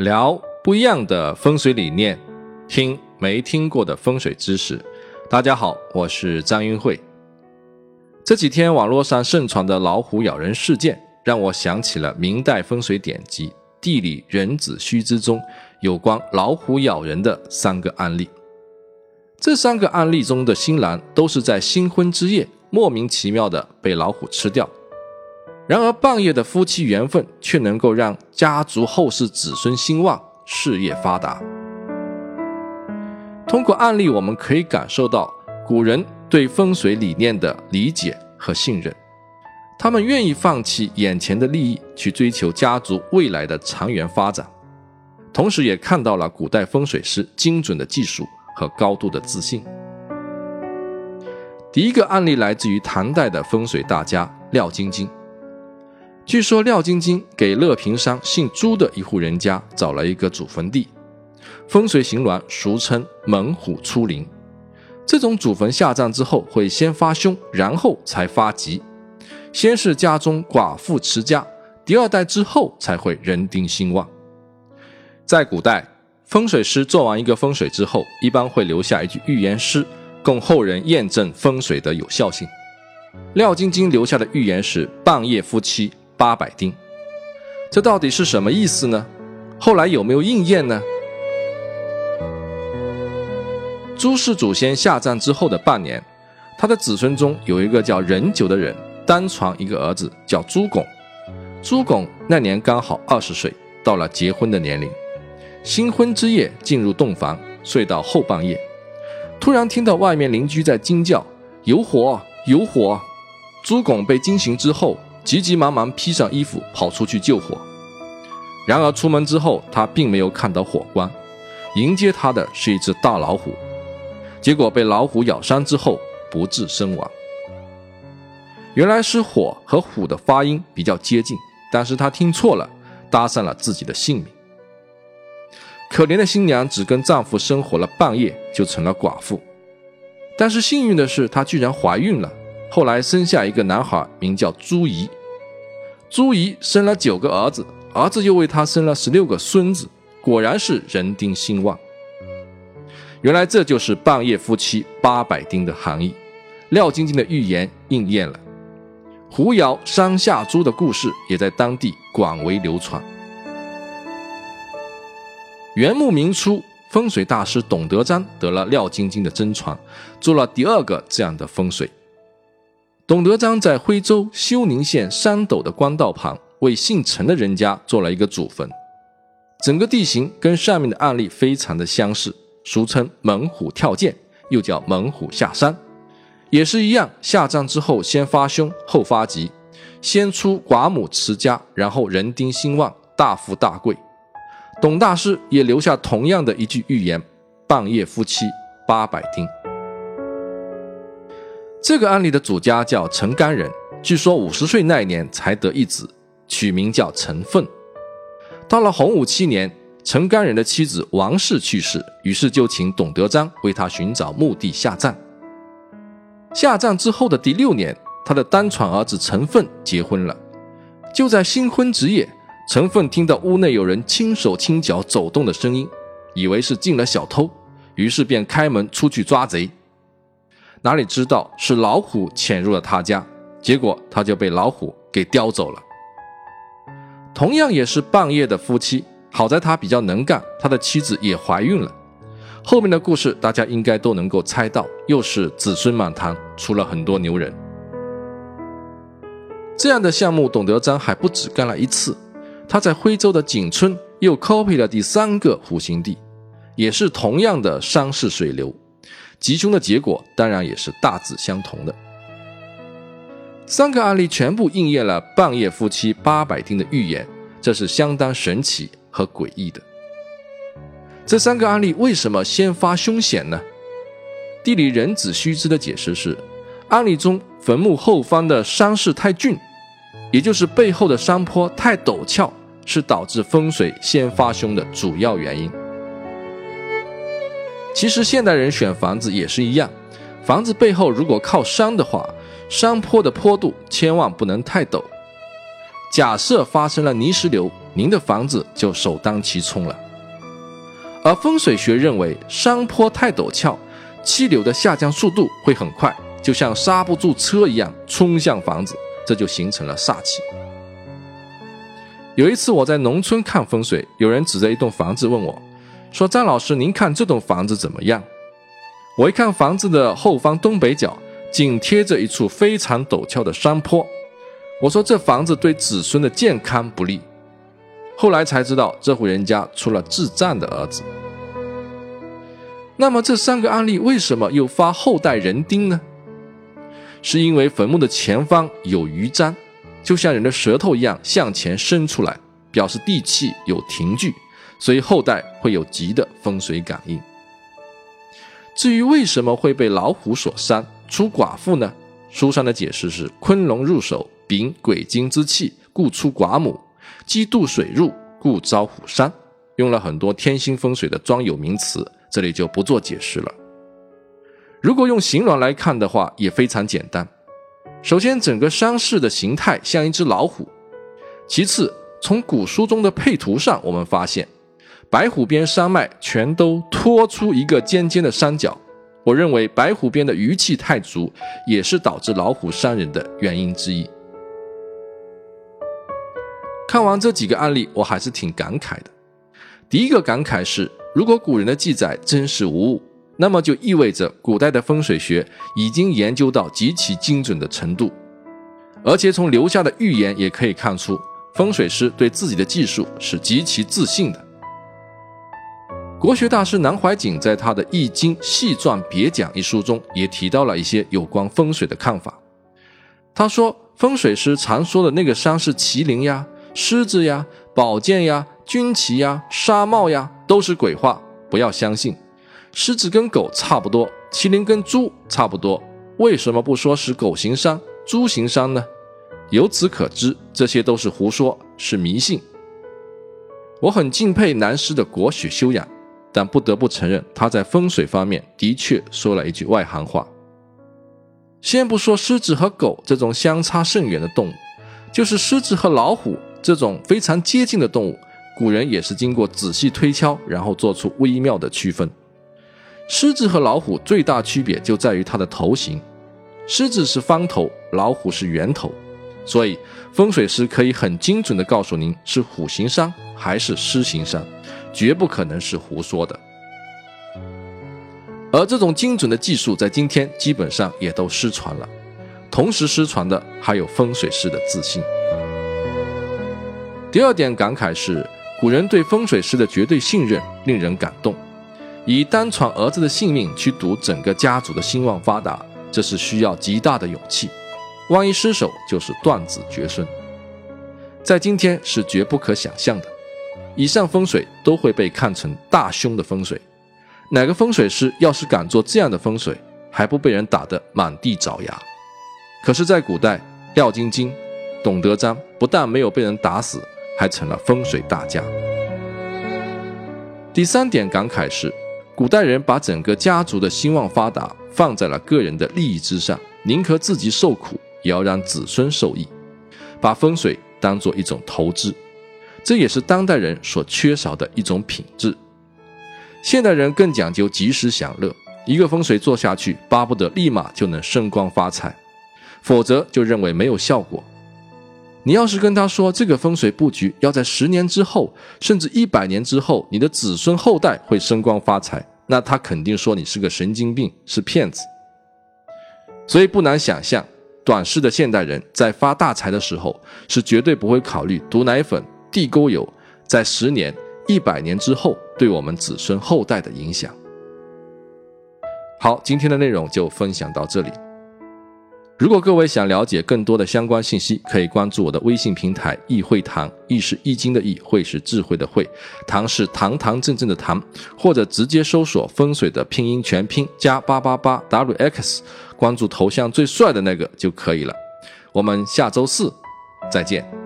聊不一样的风水理念，听没听过的风水知识。大家好，我是张云慧。这几天网络上盛传的老虎咬人事件，让我想起了明代风水典籍《地理人子须知》中有关老虎咬人的三个案例。这三个案例中的新郎都是在新婚之夜莫名其妙的被老虎吃掉。然而，半夜的夫妻缘分却能够让家族后世子孙兴旺、事业发达。通过案例，我们可以感受到古人对风水理念的理解和信任，他们愿意放弃眼前的利益，去追求家族未来的长远发展。同时，也看到了古代风水师精准的技术和高度的自信。第一个案例来自于唐代的风水大家廖晶晶。据说廖晶晶给乐平山姓朱的一户人家找了一个祖坟地，风水形峦俗称猛虎出林。这种祖坟下葬之后会先发凶，然后才发吉。先是家中寡妇持家，第二代之后才会人丁兴旺。在古代，风水师做完一个风水之后，一般会留下一句预言诗，供后人验证风水的有效性。廖晶晶留下的预言是：半夜夫妻。八百丁，这到底是什么意思呢？后来有没有应验呢？朱氏祖先下葬之后的半年，他的子孙中有一个叫任九的人，单传一个儿子叫朱拱。朱拱那年刚好二十岁，到了结婚的年龄。新婚之夜进入洞房，睡到后半夜，突然听到外面邻居在惊叫：“有火，有火！”朱拱被惊醒之后。急急忙忙披上衣服跑出去救火，然而出门之后，他并没有看到火光，迎接他的是一只大老虎，结果被老虎咬伤之后不治身亡。原来是火和虎的发音比较接近，但是他听错了，搭上了自己的性命。可怜的新娘只跟丈夫生活了半夜就成了寡妇，但是幸运的是，她居然怀孕了。后来生下一个男孩，名叫朱仪。朱仪生了九个儿子，儿子又为他生了十六个孙子，果然是人丁兴旺。原来这就是半夜夫妻八百丁的含义。廖晶晶的预言应验了，狐咬山下猪的故事也在当地广为流传。元末明初，风水大师董德章得了廖晶晶的真传，做了第二个这样的风水。董德章在徽州休宁县山斗的官道旁，为姓陈的人家做了一个祖坟。整个地形跟上面的案例非常的相似，俗称猛虎跳涧，又叫猛虎下山，也是一样。下葬之后先发凶，后发吉，先出寡母持家，然后人丁兴旺，大富大贵。董大师也留下同样的一句预言：半夜夫妻八百丁。这个案例的主家叫陈干人，据说五十岁那一年才得一子，取名叫陈奋。到了洪武七年，陈干人的妻子王氏去世，于是就请董德章为他寻找墓地下葬。下葬之后的第六年，他的单传儿子陈奋结婚了。就在新婚之夜，陈奋听到屋内有人轻手轻脚走动的声音，以为是进了小偷，于是便开门出去抓贼。哪里知道是老虎潜入了他家，结果他就被老虎给叼走了。同样也是半夜的夫妻，好在他比较能干，他的妻子也怀孕了。后面的故事大家应该都能够猜到，又是子孙满堂，出了很多牛人。这样的项目，董德章还不止干了一次，他在徽州的景村又 copy 了第三个虎形地，也是同样的山势水流。吉凶的结果当然也是大致相同的。三个案例全部应验了半夜夫妻八百听的预言，这是相当神奇和诡异的。这三个案例为什么先发凶险呢？地理人子须知的解释是：案例中坟墓后方的山势太峻，也就是背后的山坡太陡峭，是导致风水先发凶的主要原因。其实现代人选房子也是一样，房子背后如果靠山的话，山坡的坡度千万不能太陡。假设发生了泥石流，您的房子就首当其冲了。而风水学认为，山坡太陡峭，气流的下降速度会很快，就像刹不住车一样冲向房子，这就形成了煞气。有一次我在农村看风水，有人指着一栋房子问我，说：“张老师，您看这栋房子怎么样？”我一看房子的后方东北角，紧贴着一处非常陡峭的山坡，我说：“这房子对子孙的健康不利。”后来才知道，这户人家出了智障的儿子。那么这三个案例为什么又发后代人丁呢？是因为坟墓的前方有余簪。就像人的舌头一样向前伸出来，表示地气有停聚，所以后代会有吉的风水感应。至于为什么会被老虎所伤出寡妇呢？书上的解释是：昆龙入手，禀鬼精之气，故出寡母；鸡渡水入，故遭虎伤。用了很多天星风水的专有名词，这里就不做解释了。如果用形容来看的话，也非常简单。首先，整个山势的形态像一只老虎。其次，从古书中的配图上，我们发现白虎边山脉全都托出一个尖尖的山角。我认为白虎边的余气太足，也是导致老虎伤人的原因之一。看完这几个案例，我还是挺感慨的。第一个感慨是，如果古人的记载真实无误。那么就意味着古代的风水学已经研究到极其精准的程度，而且从留下的预言也可以看出，风水师对自己的技术是极其自信的。国学大师南怀瑾在他的《易经细传别讲》一书中也提到了一些有关风水的看法。他说，风水师常说的那个山是麒麟呀、狮子呀、宝剑呀、军旗呀、纱帽呀，都是鬼话，不要相信。狮子跟狗差不多，麒麟跟猪差不多，为什么不说是狗行山、猪行山呢？由此可知，这些都是胡说，是迷信。我很敬佩南师的国学修养，但不得不承认，他在风水方面的确说了一句外行话。先不说狮子和狗这种相差甚远的动物，就是狮子和老虎这种非常接近的动物，古人也是经过仔细推敲，然后做出微妙的区分。狮子和老虎最大区别就在于它的头型，狮子是方头，老虎是圆头，所以风水师可以很精准地告诉您是虎形山还是狮形山，绝不可能是胡说的。而这种精准的技术在今天基本上也都失传了，同时失传的还有风水师的自信。第二点感慨是，古人对风水师的绝对信任令人感动。以单传儿子的性命去赌整个家族的兴旺发达，这是需要极大的勇气。万一失手，就是断子绝孙，在今天是绝不可想象的。以上风水都会被看成大凶的风水。哪个风水师要是敢做这样的风水，还不被人打得满地找牙？可是，在古代，廖晶晶、董德章不但没有被人打死，还成了风水大家。第三点感慨是。古代人把整个家族的兴旺发达放在了个人的利益之上，宁可自己受苦，也要让子孙受益，把风水当做一种投资，这也是当代人所缺少的一种品质。现代人更讲究及时享乐，一个风水做下去，巴不得立马就能升官发财，否则就认为没有效果。你要是跟他说这个风水布局要在十年之后，甚至一百年之后，你的子孙后代会升官发财，那他肯定说你是个神经病，是骗子。所以不难想象，短视的现代人在发大财的时候，是绝对不会考虑毒奶粉、地沟油在十年、一百年之后对我们子孙后代的影响。好，今天的内容就分享到这里。如果各位想了解更多的相关信息，可以关注我的微信平台“易会堂”，易是易经的易，会是智慧的会，堂是堂堂正正的堂，或者直接搜索“风水”的拼音全拼加八八八 wx，关注头像最帅的那个就可以了。我们下周四再见。